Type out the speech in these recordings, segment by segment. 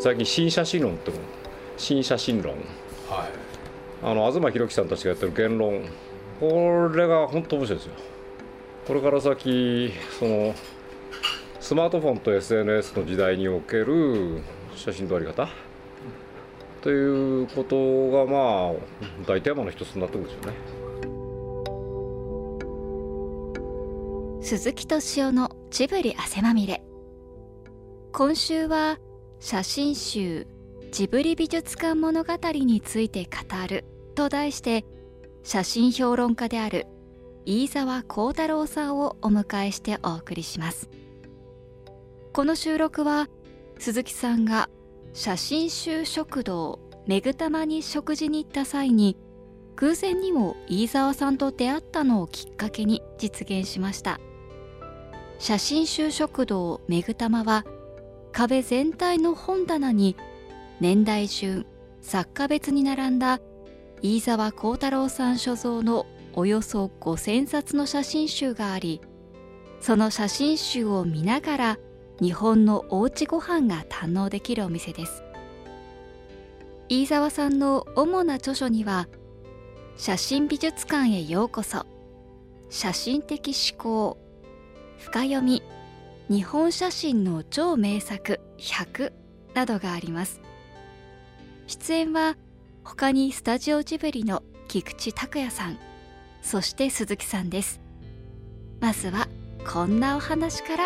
最近新写真論っても新写真論、はい、あの東博樹さんたちがやってる言論。これが本当面白いですよ。これから先そのスマートフォンと SNS の時代における写真撮り方？ということがまあ大テーマの一つになってくるんですよね。鈴木敏夫のジブリ汗まみれ。今週は写真集ジブリ美術館物語について語ると題して写真評論家である飯沢幸太郎さんをお迎えしてお送りします。この収録は鈴木さんが写真集食堂めぐたまに食事に行った際に偶然にも飯沢さんと出会ったのをきっかけに実現しました。写真集食堂めぐたまは壁全体の本棚に年代順作家別に並んだ飯沢幸太郎さん所蔵のおよそ5000冊の写真集がありその写真集を見ながら日本のおうちご飯が堪能できるお店です。飯沢さんの主な著書には「写真美術館へようこそ」「写真的思考」「深読み」日本写真の超名作100などがあります。出演は他にスタジオジブリの菊池拓也さんそして鈴木さんです。まずはこんなお話から。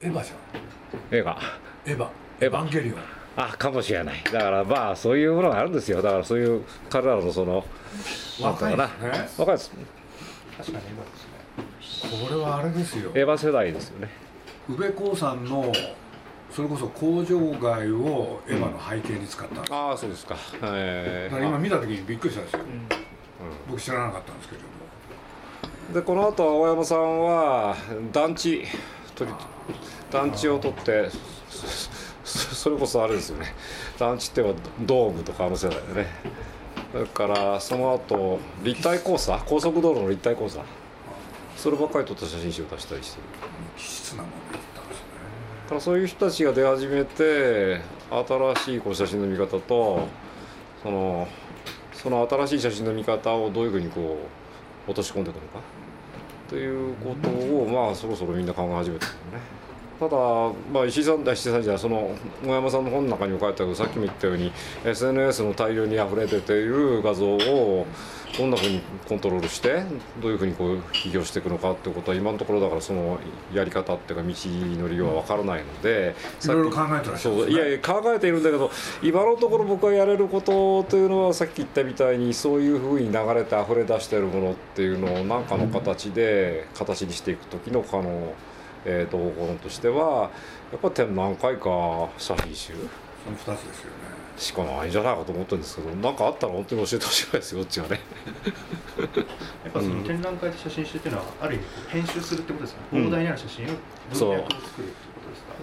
エヴァじゃん。映画エヴァ。エヴァ。ンゲリオン。あかもしれない。だからまあそういうものがあるんですよ。だからそういう彼らのその若いですね。若いです。確かにエヴァです。ねこれはあれですよ。エヴァ世代ですよね。宇部興産のそれこそ工場街をエヴァの背景に使った、うん、ああそうですか、えー、今見た時にびっくりしたんですよ、うん、僕知らなかったんですけども。でこの後青山さんは団地団地を取ってそれこそあれですよね団地ってはドームとかあの世代でねだからその後立体交差高速道路の立体交差そればっかり撮った写真集を出したりしてる気質なものだったんですねだからそういう人たちが出始めて新しいこう写真の見方とそのその新しい写真の見方をどういうふうにこう落とし込んでいくのかということをまあそろそろみんな考え始めてるよね。ただ、まあ、石井さんだ石井さんじゃその小山さんの本の中にも書いてあるさっきも言ったように SNS の大量に溢れ出ている画像をどんなふうにコントロールしてどういうふうにこう起業していくのかっていうことは今のところだからそのやり方っていうか道のりは分からないので、いろいろ考えてらっしゃる、ね、いやいや考えているんだけど今のところ僕がやれることというのはさっき言ったみたいにそういうふうに流れて溢れ出しているものっていうのを何かの形で形にしていく時の可能えーと、方法としてはやっぱ展覧会か写真集。その2つですよねしかないんじゃないかと思ってるんですけど何かあったら本当に教えてほしいですよこっちはね。やっぱその展覧会で写真集っていうのは、ある意味編集するってことですか、ね、膨大な写真を文脈を作る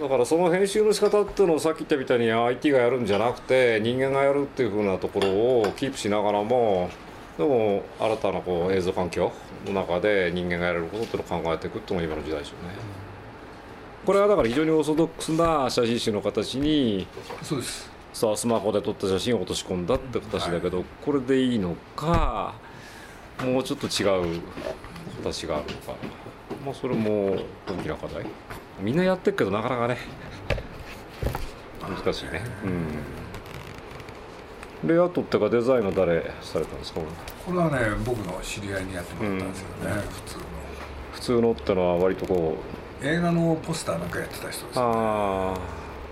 だからその編集の仕方っていうのをさっき言ったみたいに IT がやるんじゃなくて人間がやるっていうふうなところをキープしながらもでも新たなこう映像環境の中で人間がやれることっていうのを考えていくっていうのが今の時代でしょうね。これはだから非常にオーソドックスな写真集の形にそうですさあスマホで撮った写真を落とし込んだって形だけど、はい、これでいいのかもうちょっと違う形があるのか。まあそれも大きな課題。みんなやってるけどなかなかね。難しいね。うん。レイアウトっていうかデザインは誰されたんですか？これはね僕の知り合いにやってもらったんですよね、うん、普通の。普通のってのは割とこう。映画のポスターなんかやってた人です、ね、ああ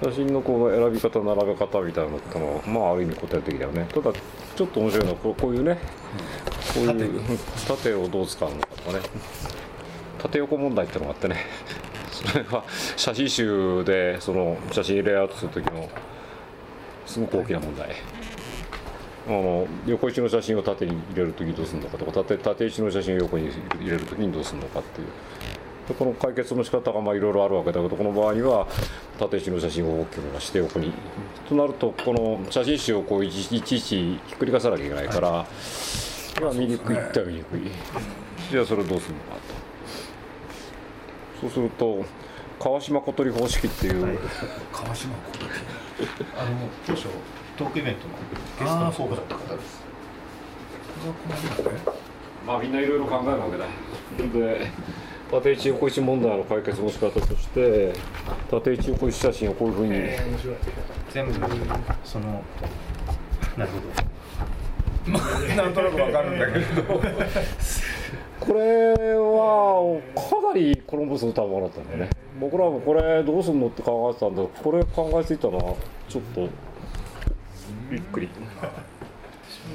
写真のこう選び方並べ方みたいなのってのはまあある意味古典的だよね。ただちょっと面白いのはこうこういうね、うん、こういう縦。をどう使うのかとかね。縦横問題ってのがあってね。それは写真集でその写真レイアウトする時のすごく大きな問題。あの横位置の写真を縦に入れる時どうするのかとか縦縦位置の写真を横に入れる時にどうするのかっていうでこの解決の仕方がまあいろいろあるわけだけどこの場合には縦石の写真を大きくして横にとなるとこの写真集をこういちいちひっくり返さなきゃいけないから、はい、見にくいっては見にくい、じゃあそれをどうするの？かとそうすると川島小鳥方式っていう、はい川島小鳥あの当初トークイベントのゲストの候補だった方です。まあみんないろいろ考えるわけだ。で縦位置横位置問題の解決の仕方として縦位置横位置写真をこういうふうに、面白い。全部そのなるほど。なんとなくわかるんだけど。これはかなりコロンブスの賜物だったんだよね。僕らもこれどうすんのって考えてたんだけどこれ考えついたのはちょっとびっくり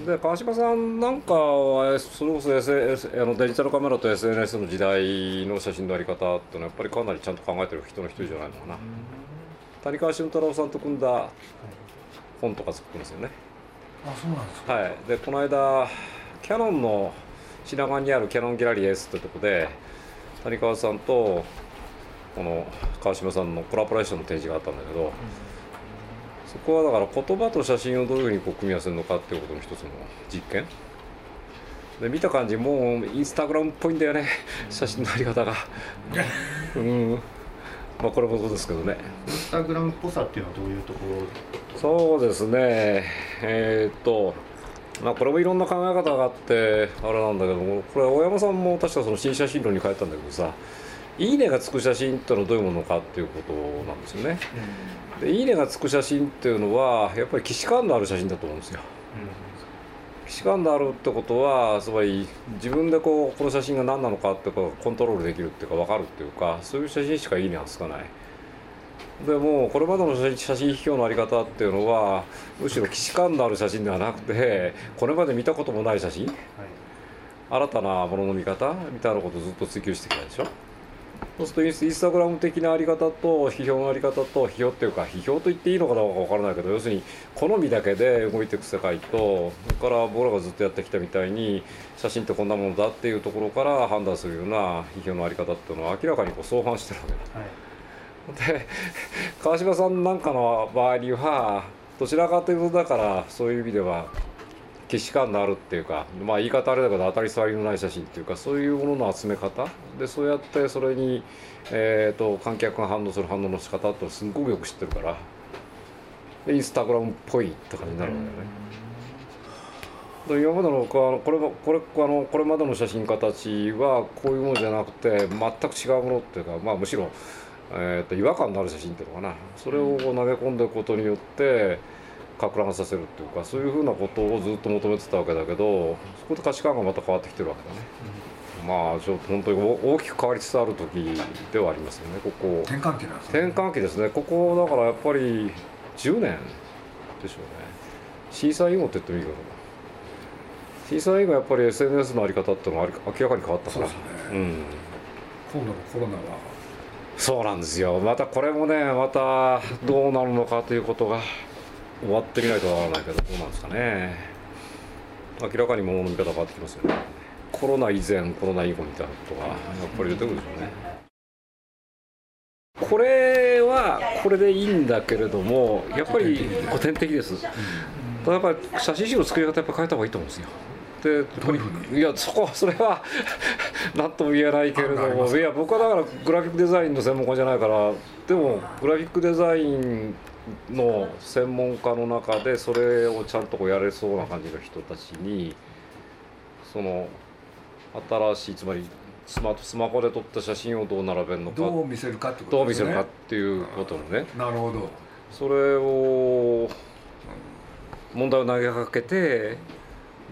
で川島さんなんかはそれこそ、SNS、あのデジタルカメラと SNS の時代の写真のあり方っていうのはやっぱりかなりちゃんと考えてる人の一人じゃないのかな。谷川俊太郎さんと組んだ本とか作ってますよね。あそうなんですか。はい、でこの間キヤノンの品川にあるキヤノンギャラリー S ってとこで谷川さんとこの川島さんのコラボレーションの展示があったんだけど、そこはだから言葉と写真をどういうふうにこう組み合わせるのかっていうことの一つの実験。で見た感じもうインスタグラムっぽいんだよね。写真のあり方が。うん。まあこれもそうですけどね。インスタグラムっぽさっていうのはどういうところ？そうですね。えーっとまあこれもいろんな考え方があってあれなんだけどもこれ大山さんも確かその新写真論に書いたんだけどさ「いいね」がつく写真ってのはどういうものかっていうことなんですよね。で「いいね」がつく写真っていうのはやっぱり既視感のある写真だと思うんですよ。既視感のあるってことはつまり自分でこうこの写真が何なのかっていうかコントロールできるっていうか分かるっていうかそういう写真しかいいねがつかない。でもこれまでの写真写真批評のあり方っていうのはむしろ既視感のある写真ではなくてこれまで見たこともない写真はい新たなものの見方みたいなことをずっと追求してきたでしょそうするとインスタグラム的なあり方と批評のあり方と批評っていうか批評と言っていいのかどうか分からないけど要するに好みだけで動いていく世界とそれから僕らがずっとやってきたみたいに写真ってこんなものだっていうところから判断するような批評のあり方っていうのは明らかにこう相反してるわけだ。はいで川島さんなんかの場合にはどちらかというとだからそういう意味では既視感のあるっていうかまあ言い方あれだけど当たり障りのない写真っていうかそういうものの集め方。でそうやってそれに、えー、と観客が反応する反応の仕方ってすんごくよく知ってるから。インスタグラムっぽいって感じになるわけだよね。で今までのこれこれあのこれまでの写真家たちはこういうものじゃなくて全く違うものっていうか、まあ、むしろ、えー、と違和感のある写真っていうのかな。それを投げ込んでいくことによってか乱させるっていうかそういうふうなことをずっと求めてたわけだけどそこで価値観がまた変わってきてるわけだね。まあちょっと本当に大きく変わりつつある時ではありますよねここ。転換期なんですね。転換期ですね。ここだからやっぱり10年でしょうね。震災以後って言ってもいいかな。震災以後やっぱり SNS のあり方っていうのがあり明らかに変わったから。ね。うん。今度のコロナは。そうなんですよ。またこれもねまたどうなるのかということが終わってみないとわからないけどどうなんですかね。明らかに物の見方変わってきますよね。コロナ以前コロナ以後みたいなことがやっぱり出てくるでしょうね。これはこれでいいんだけれどもやっぱり古典的です。だからやっぱり写真集の作り方やっぱ変えた方がいいと思うんですよ。でいやそこはそれは何とも言えないけれども。いや僕はだからグラフィックデザインの専門家じゃないからでもグラフィックデザインの専門家の中でそれをちゃんとこうやれそうな感じの人たちにその新しいつまりスマートスマホで撮った写真をどう並べるのかどう見せるかってこどう見せるかっていうことのね。なるほど。それを問題を投げかけて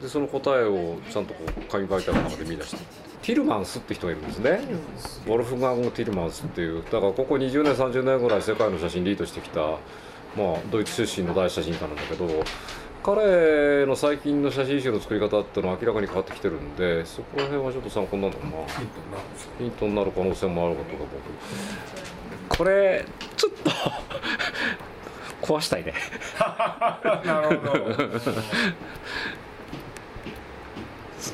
でその答えをちゃんとこう紙媒体の中で見出してティルマンスって人がいるんですね。ウォルフガング・ティルマンスっていう。だからここ20年30年ぐらい世界の写真リードしてきた、まあ、ドイツ出身の大写真家なんだけど彼の最近の写真集の作り方っていうのは明らかに変わってきてるんでそこら辺はちょっと参考になるのかな。ヒントになる可能性もあることが僕。これちょっと 壊したいね。なるほど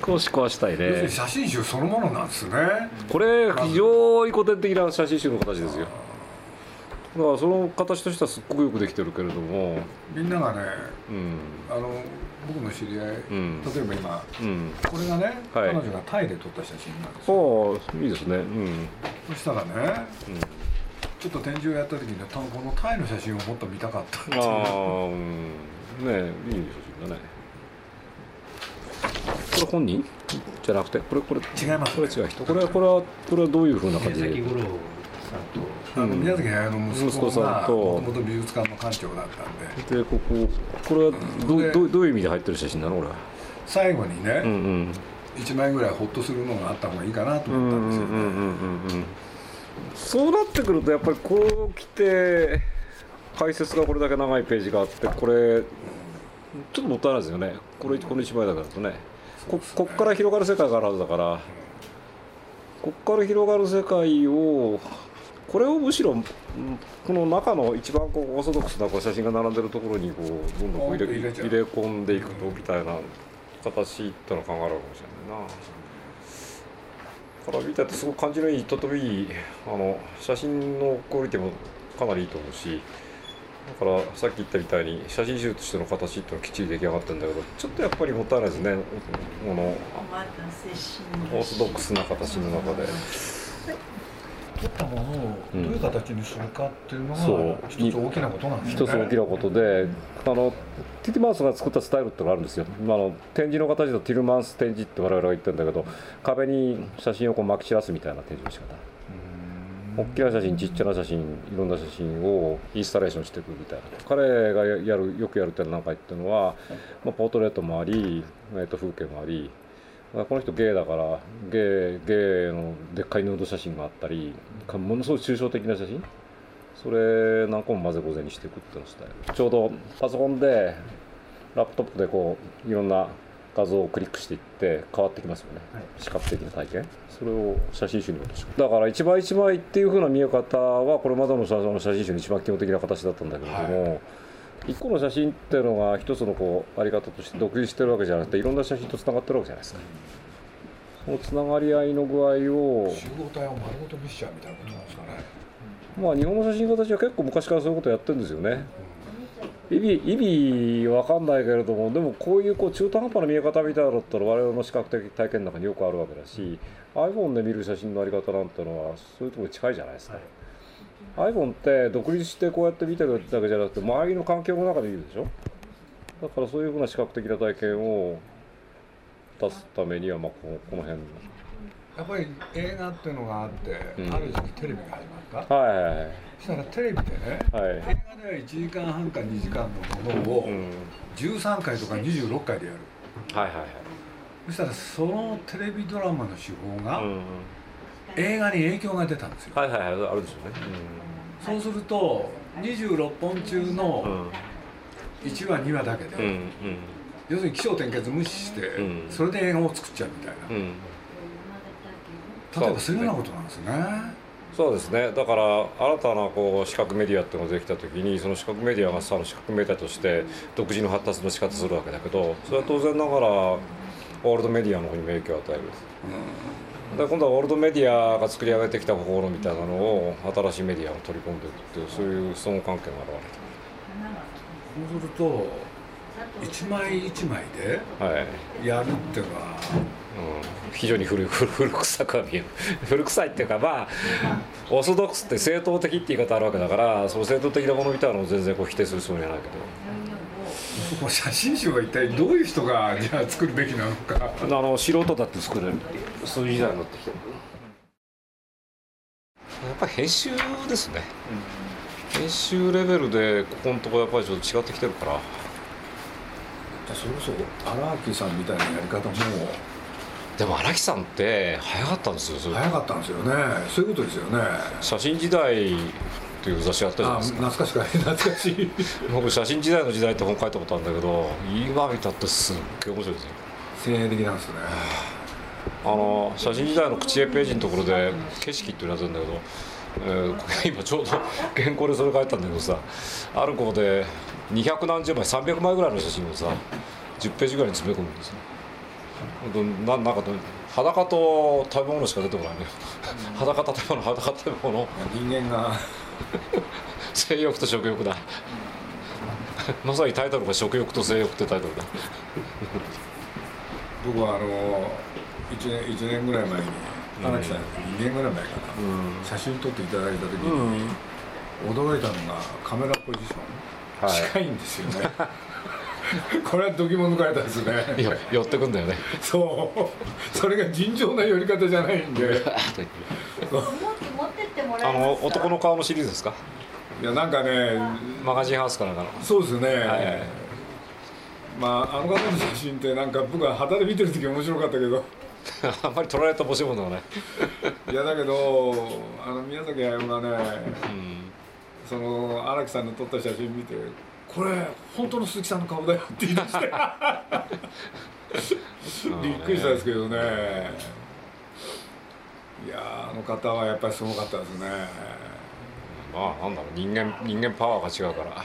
少し壊したい要するねに写真集そのものなんですね。これ非常に古典的な写真集の形ですよ。だからその形としてはすっごくよくできてるけれども。みんながねうん。あの僕の知り合い、うん。例えば今うん。これがね、はい。彼女がタイで撮った写真なんですよ。おおいいですね。うん。そしたらねちょっと展示をやった時にこのタイの写真をもっと見たかったっていうああうん。ねいい写真だね。これ本人？じゃなくて？これこれ違いますこれ違う人？これはこれはこれはどういうふうな感じで？宮崎五郎さんとあのうん宮崎駿の息息子さんと。もともと美術館の館長だったんで。でこここれはどどうどういう意味で入ってる写真なの？これは。最後にうんうね、ん。一枚ぐらいホッとするのがあった方がいいかなと思ったんですよね、うんうんうんうん。そうなってくるとやっぱりこう来て解説がこれだけ長いページがあってこれちょっともったいないですよね。これこの一枚だからとねここっから広がる世界があるはずだからこっから広がる世界をこれをむしろこの中の一番こうオーソドックスなこう写真が並んでるところにこうどんどんこう入れ入れ込んでいくとみたいな形ってのは考えられるかもしれないな。から見ててすごく感じのいいとてもいいあの写真のクオリティもかなりいいと思うしだからさっき言ったみたいに写真集としての形っていうのはきっちり出来上がってるんだけどちょっとやっぱりもったいないですねこのオーソドックスな形の中で。撮ったものをうん。どういう形にするかっていうのそう。が一つ大きなことなんですよね。一つ大きなことであのティティマウスが作ったスタイルってのがあるんですよ、まあ、あの展示の形だとティルマンス展示って我々が言ってるんだけど壁に写真をこう巻き散らすみたいな展示の仕方大きな写真ちっちゃな写真いろんな写真をインスタレーションしていくみたいな。彼がやるよくやる展覧会っていうのは、まあ、ポートレートもあり、えー、と風景もありこの人ゲイだからゲイゲイのでっかいヌード写真があったりものすごい抽象的な写真。それ何個も混ぜこぜにしていくっていうのをしたい。ちょうどパソコンでラップトップでこういろんな画像をクリックしていって変わってきますよね、はい。視覚的な体験。それを写真集に落とし込むだから一枚一枚っていう風な見え方はこれまでの写写真集の一番基本的な形だったんだけれども、一個の写真っていうのが一つのこうあり方として独立してるわけじゃなくていろんな写真とつながってるわけじゃないですか。そのつながり合いの具合を集合体を丸ごと見せちゃうみたいなことなんですかね、まあ日本の写真家たちは結構昔からそういうことやってるんですよね意味意味わかんないけれどもでもこういうこう中途半端な見え方みたいなのだったら我々の視覚的体験の中によくあるわけだし iPhone で見る写真のあり方なんてのはそういうところに近いじゃないですか、iPhone って独立してこうやって見てるだけじゃなくて周りの環境の中で見るでしょ？だからそういうふうな視覚的な体験を出すためにはまあこのこの辺やっぱり映画っていうのがあって、うん。ある時期テレビが始まった、はいはいはい。そしたらテレビでね、はい。映画では1時間半か2時間のものをうん。13回とか26回でやる。はいはいはい。そしたらそのテレビドラマの手法がうん映画に影響が出たんですよ、はいはいはいあるでしょうね。そうすると26本中うん。の1話2話だけで、うんうん。要するに起承転結無視して、うん。それで映画を作っちゃうみたいな、うん。例えばそういうようなことなんですよねそうですね。だから新たなこう視覚メディアっていうのができた時にその視覚メディアがさ視覚メディアとして独自の発達の仕方するわけだけどそれは当然ながらワールドメディアの方にも影響を与える。で今度はワールドメディアが作り上げてきた心みたいなのを新しいメディアが取り込んでいくっていうそういう相互関係が現そうすると一枚一枚でやるっていうのはうん。非常に古い 古古臭くは見える 古臭いっていうかまあオーソドックスって正統的って言い方あるわけだからその正統的なものみたいなのを全然こう否定するつもりはないけど。写真集は一体どういう人がじゃあ作るべきなのか。あの素人だって作れるそういう時代になってきてる。やっぱり編集ですね、編集レベルでここのところやっぱりちょっと違ってきてるからそれこそ荒木さんみたいなやり方も。でも荒木さんって早かったんですよ早かったんですよね。そういうことですよね。写真時代っていう雑誌あったじゃないあですか。懐かしくない懐かしい。僕写真時代の時代って本書いたことあるんだけど今見たってすっげえ面白いですよ。先鋭的なんですね。あ。の写真時代の口絵ページのところで景色っていうのやつなんだけど、えー今ちょうど原稿でそれ書いたんだけどさある号で200何十枚300枚ぐらいの写真をさ10ページぐらいに詰め込むんですよ。ななんかと裸と食べ物しか出てこないね裸と食べ物裸と食べ物。人間が。性欲と食欲だ。まさにタイトルが食欲と性欲ってタイトルだ。僕はあの1年一年ぐらい前に荒木さん。2年ぐらい前かうん。な写真撮っていただいた時にうん。驚いたのがカメラポジション。はい。近いんですよね。これは度肝抜かれたですね。いや寄ってくんだよね。そう。それが尋常な寄り方じゃないんで。あの男の顔のシリーズですか？いやなんかねマガジンハウスかなんかの。そうですね、はい。まああの方の写真ってなんか僕は旗で見てる時面白かったけど あんまり撮られた面白いものがない、いやだけどあの宮崎駿がねうん、その荒木さんの撮った写真見て「これ本当の鈴木さんの顔だよ」って言い出して。びっくりしたんですけどね。いやーあの方はやっぱりすごかったですね。まあなんだろう人間人間パワーが違うから。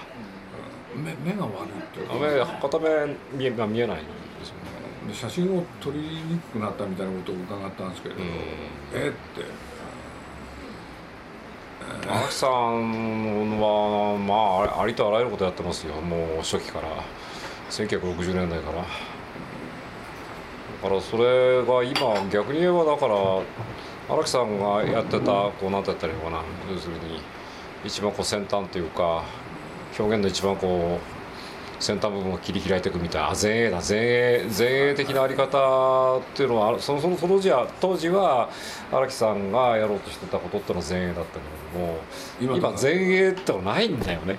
目目が悪いっていうか目片目見えが見えないんで写真を撮りにくくなったみたいなことを伺ったんですけど、うん。えって。荒木さんはまあありありとあらゆることやってますよ。もう初期から。1960年代から。だからそれが今逆に言えばだから荒木さんがやってたこうなんて言ったらいいのかな。要するに一番こう先端というか表現の一番こう先端部分を切り開いていくみたいなあ前衛だ前衛前衛的なあり方っていうのはそのその当時は当時は荒木さんがやろうとしてたことってのは前衛だったけれども今今前衛ってのはないんだよね。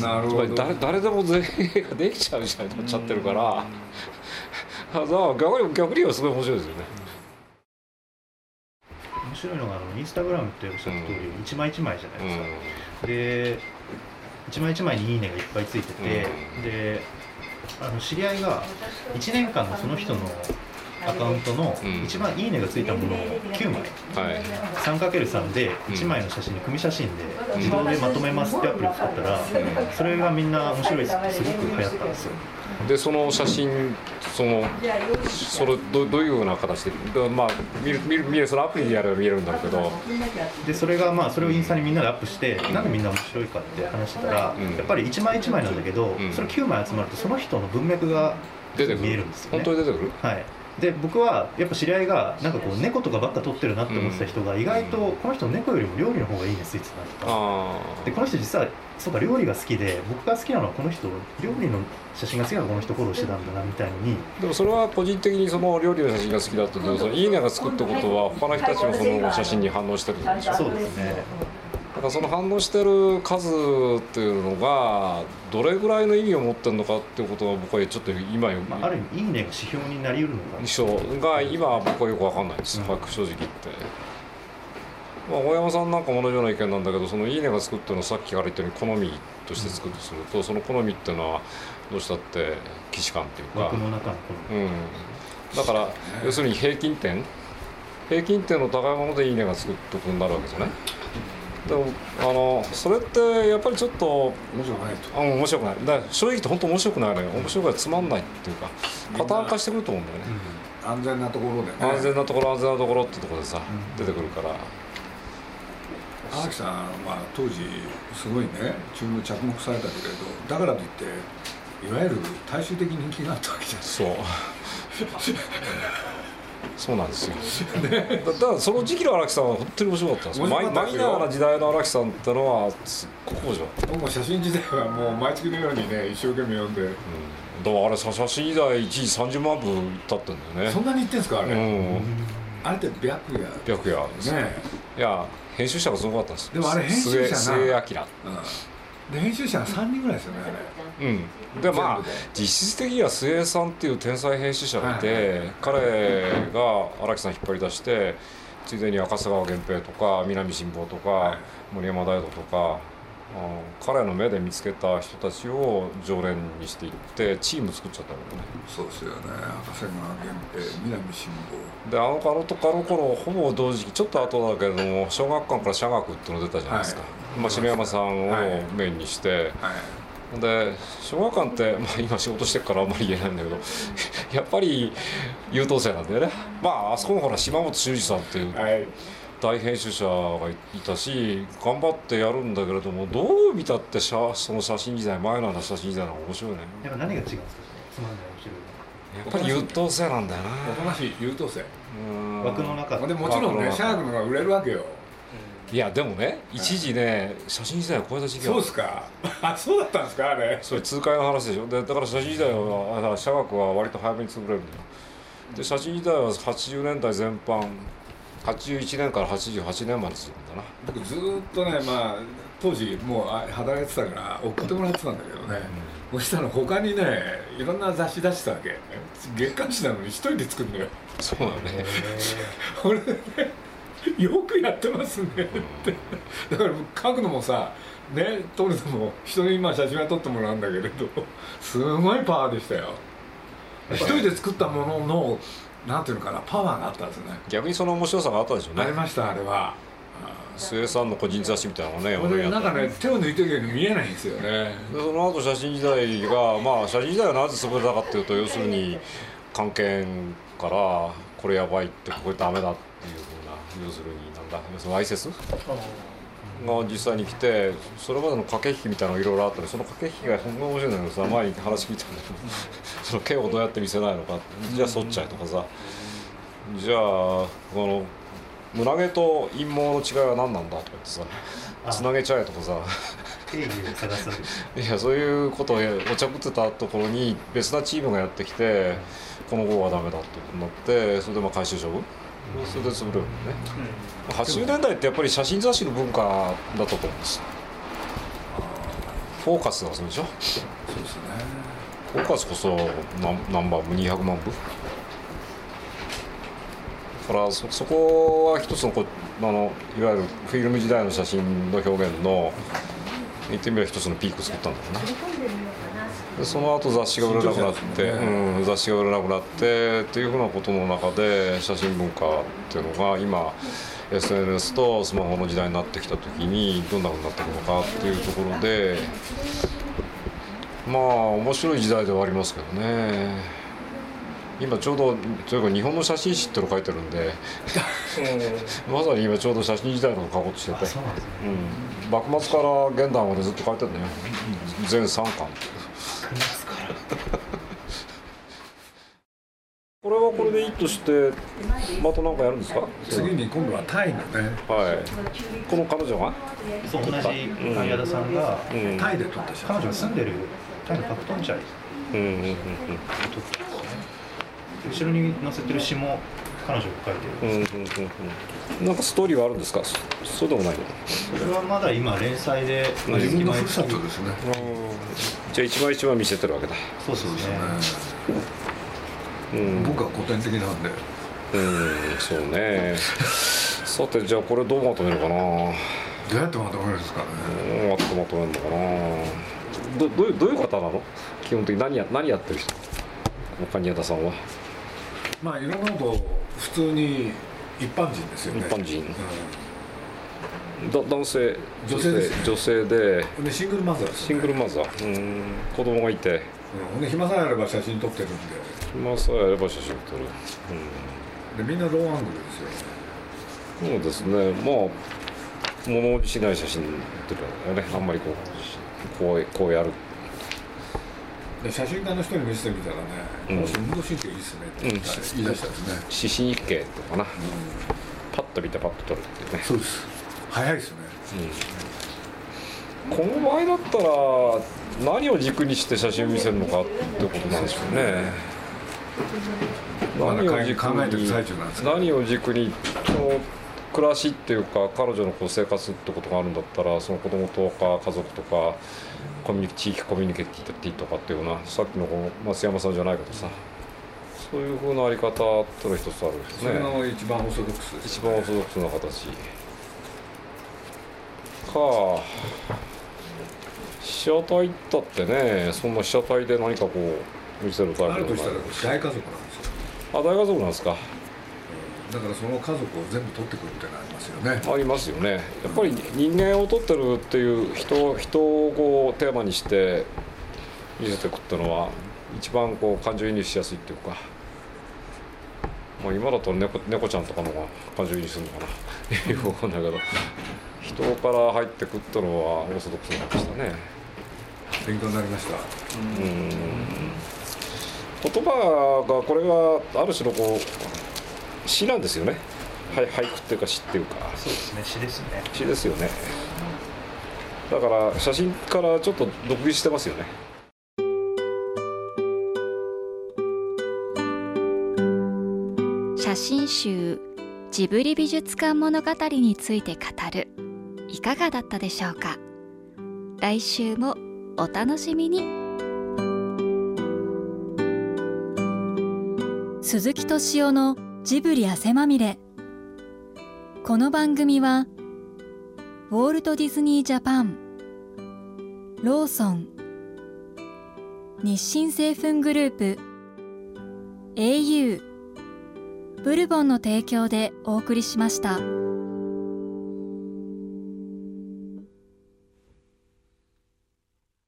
なるほど。誰誰でも前衛ができちゃう時代になっちゃってるから。だから逆に逆にはすごい面白いですよね。面白いのがあのインスタグラムっておっしゃった通り一枚一枚じゃないですか、で一枚一枚に「いいね」がいっぱいついてて、うん。であの知り合いが1年間のその人のアカウントのうん。一番「いいね」がついたものを9枚。はい。3×3 で1枚の写真に組写真で自動でまとめますってアプリを使ったらそれがみんな面白いですってすごく流行ったんですよ。でその写真そのそれどどういうような形ででまあ見る見る見るそのアプリでやれば見えるんだろうけど。でそれがまあそれをインスタにみんなでアップしてなんでみんな面白いかって話してたら、うん。やっぱり1枚1枚なんだけど、ん。それ9枚集まるとその人の文脈が見えるんですよね。本当に出てくる？はいで僕はやっぱ知り合いがなんかこう猫とかばっか撮ってるなって思ってた人が意外とこの人猫よりも料理の方がいいねついてたりとかあでこの人実はそうか料理が好きで僕が好きなのはこの人料理の写真が好きなのこの人フォローしてたんだなみたいのに。あでもそれは個人的にその料理の写真が好きだったけどいいねがつくってことは他の人たちもその写真に反応してるんでしょそうですねだからその反応してる数っていうのがどれぐらいの意味を持ってるのかっていうことは僕はちょっと今よ、まあ、ある意味いいねが指標になりうるのか。印象が今は僕はよく分かんないです、うん。正直言って。まあ、大山さんなんかも同じような意見なんだけどその「いいね」がつくっていうのはさっきから言ったように好みとしてつくとすると、その好みっていうのはどうしたって既視感っていうか。枠、の中のこうん、だから要するに平均点。平均点の高いもので「いいね」がつくってことになるわけじゃないでもあのそれってやっぱりちょっと面白くないと。あ面白くない。だから正直言って本当面白くないのよ。面白くないつまんないっていうかパターン化してくると思うんだよね。安全なところでね。安全なところ安全なところってところでさ、うん。出てくるから。荒木さんは当時すごいね注目着目されたけれどだからといっていわゆる大衆的人気があったわけじゃない。そう そうなんですよ。だだからその時期の荒木さんは本当に面白かったんですマイマイナーな時代の荒木さんってのはすっごく面白かった、僕も写真自体はもう毎月のようにね一生懸命読んで、うん、だからあれ写真時代一時30万部経ってんだよね。そんなに言ってんすかあれ、うん。あれって白夜。白夜。ですねいや編集者がすごかったんですでもあれ編集者な末末明。うん。で編集者が3人ぐらいですよねあれ。うん、でまあ実質的には末江さんっていう天才編集者がいて、彼が荒木さん引っ張り出してついでに赤瀬川源平とか南新坊とか、はい。森山大道とか、うん彼の目で見つけた人たちを常連にしていってチーム作っちゃったわけね。そうですよね。赤瀬川源平南辛坊。であのあのとあの頃ほぼ同時期ちょっと後だけれども小学館から社学っていうの出たじゃないですか、はい。まあ、篠山さんをはい。メインにして、はいで小学館って、まあ、今仕事してるからあんまり言えないんだけど やっぱり優等生なんだよね。まああそこのほら島本修二さんっていうはい。大編集者がいたし頑張ってやるんだけれどもどう見たって写その写真時代前の写真時代の方が面白いね。やっぱ何が違うんですか？つまんない面白い。っぱり優等生なんだよな。おとなしい優等生。うん。枠の中。でもちろんねシャークのが売れるわけよいやでもね一時ね写真時代を超えた時期が。そうですか？あそうだったんですか？あれ。それ痛快な話でしょ？でだから写真時代はあ社学は割と早めに潰れるんだよで写真時代は80年代全般81年から88年まで続くんだな。僕ずーっとねまあ当時もうあ働いてたから送ってもらってたんだけどね、そしたら他にねいろんな雑誌出してたわけ。月刊誌なのに一人で作るのよ。そうだね。俺ね よくやってますねって。だから書くのもさね撮るのも人に今写真は撮ってもらうんだけれどすごいパワーでしたよ。一人で作ったもののなんていうのかなパワーがあったんですね。逆にその面白さがあったでしょうね。ありましたあれは。末さんの個人雑誌みたいなのがね俺なんかね手を抜いてるように見えないんですよね。でその後写真時代がまあ写真時代はなぜ潰れたかっていうと要するに関係からこれやばいってこれダメだって要するになんだ要するにわいせつが実際に来てそれまでの駆け引きみたいなのがいろいろあったりその駆け引きがほんま面白いんだけどさ前に話聞いたんだけどその剣をどうやって見せないのかじゃあ反っちゃえとかさ。じゃあこの胸毛と陰毛の違いは何なんだとか言ってさつなげちゃえとかさ。いやそういうことをお茶ぶってたところに別なチームがやってきてこの号はダメだってことになってそれでまあ回収処分？それで潰れるのね。80年代ってやっぱり写真雑誌の文化だったと思うんです。フォーカスがそうでしょ？そうですね。フォーカスこそ何何万部？200万部？だからそそこは一つのこあのいわゆるフィルム時代の写真の表現の言ってみれば一つのピークを作ったんだろうな。でその後雑誌が売れなくなって、ねうん、雑誌が売れなくなってっていうふうなことの中で写真文化っていうのが今 SNS とスマホの時代になってきた時にどんなふうになっていくのかっていうところでまあ面白い時代ではありますけどね。今ちょうどというか日本の写真誌っての書いてるんでまさに今ちょうど写真時代の書こうとしてて、そうなんですね。うん、幕末から現代までずっと書いてるんだよ。全3巻 これはこれでいいとしてまた何かやるんですか？次に今度はタイのね。はい。この彼女が？そう同じ矢田さんがうん。タイで撮った写彼女が住んでるタイのパクトンチャイ。うんうんうんうん。後ろに載せてる詩も彼女が書いてるうんうんうんうん。なんかストーリーはあるんですか？そそうでもないの？それはまだ今連載でうん自分のふるさとですね。じゃあ一枚一枚見せてるわけだ。そうですね。うん。僕は古典的なんで。うんそうね。さてじゃあこれどうまとめるかな？どうやってまとめるんですかね？どうやってまとめるのかな？どどういうどういう方なの？基本的に何や何やってる人？蟹田さんは。まあいろんなことを普通に一般人ですよね。一般人。うだ男性。女性です。女性で。んでシングルマザーシンよね。グルマザー。うん。子供がいて。うん。で暇さえあれば写真撮ってるんで。暇さえあれば写真撮る、でみんなローアングルですよ。うん、そうですね。まあ物おじしない写真っていうかねあんまりこうこうこうやるで写真家の人に見せてみたらね、うん。もう運動神経いいっすねって言い出したんですね、獅子日経とかな。パッと見てパッと撮るっていうね。そうです。早いですね。この場合だったら何を軸にして写真を見せるのかってことなんでしょうね何を軸考えてるに何を軸にその暮らしっていうか彼女のこう生活ってことがあるんだったらその子供とか家族とかコミュニ地域コミュニケティとかっていうようなさっきのこの松山さんじゃないけどさ。そういうふうなあり方っていうのが一つあるんですね。が一番オーソドックスです一番オーソドックスな形か被写体ったってねそんな被写体で何かこう見せるタイあるとしたプでもないら大家族なんですよ。あ大家族なんですかだからその家族を全部取ってくるってのありますよね。ありますよね。やっぱり人間を撮ってるっていう人人をこうテーマにして見せていくっていうのは一番こう感情移入しやすいっていうか、まあ、今だと猫猫ちゃんとかの方が感情移入するのかな。よくわかんないけど。人から入ってくっていうのはオーソドックスなでしたね。勉強になりました。うん。言葉がこれがある種のこう詩なんですよね。はい俳句っていうか詩っていうか。そうですね詩ですね。詩ですよね。だから写真からちょっと独立してますよね。写真集ジブリ美術館物語について語るいかがだったでしょうか？来週もお楽しみに。鈴木敏夫のジブリ汗まみれこの番組はウォールト・ディズニー・ジャパンローソン日清製粉グループ au ブルボンの提供でお送りしました。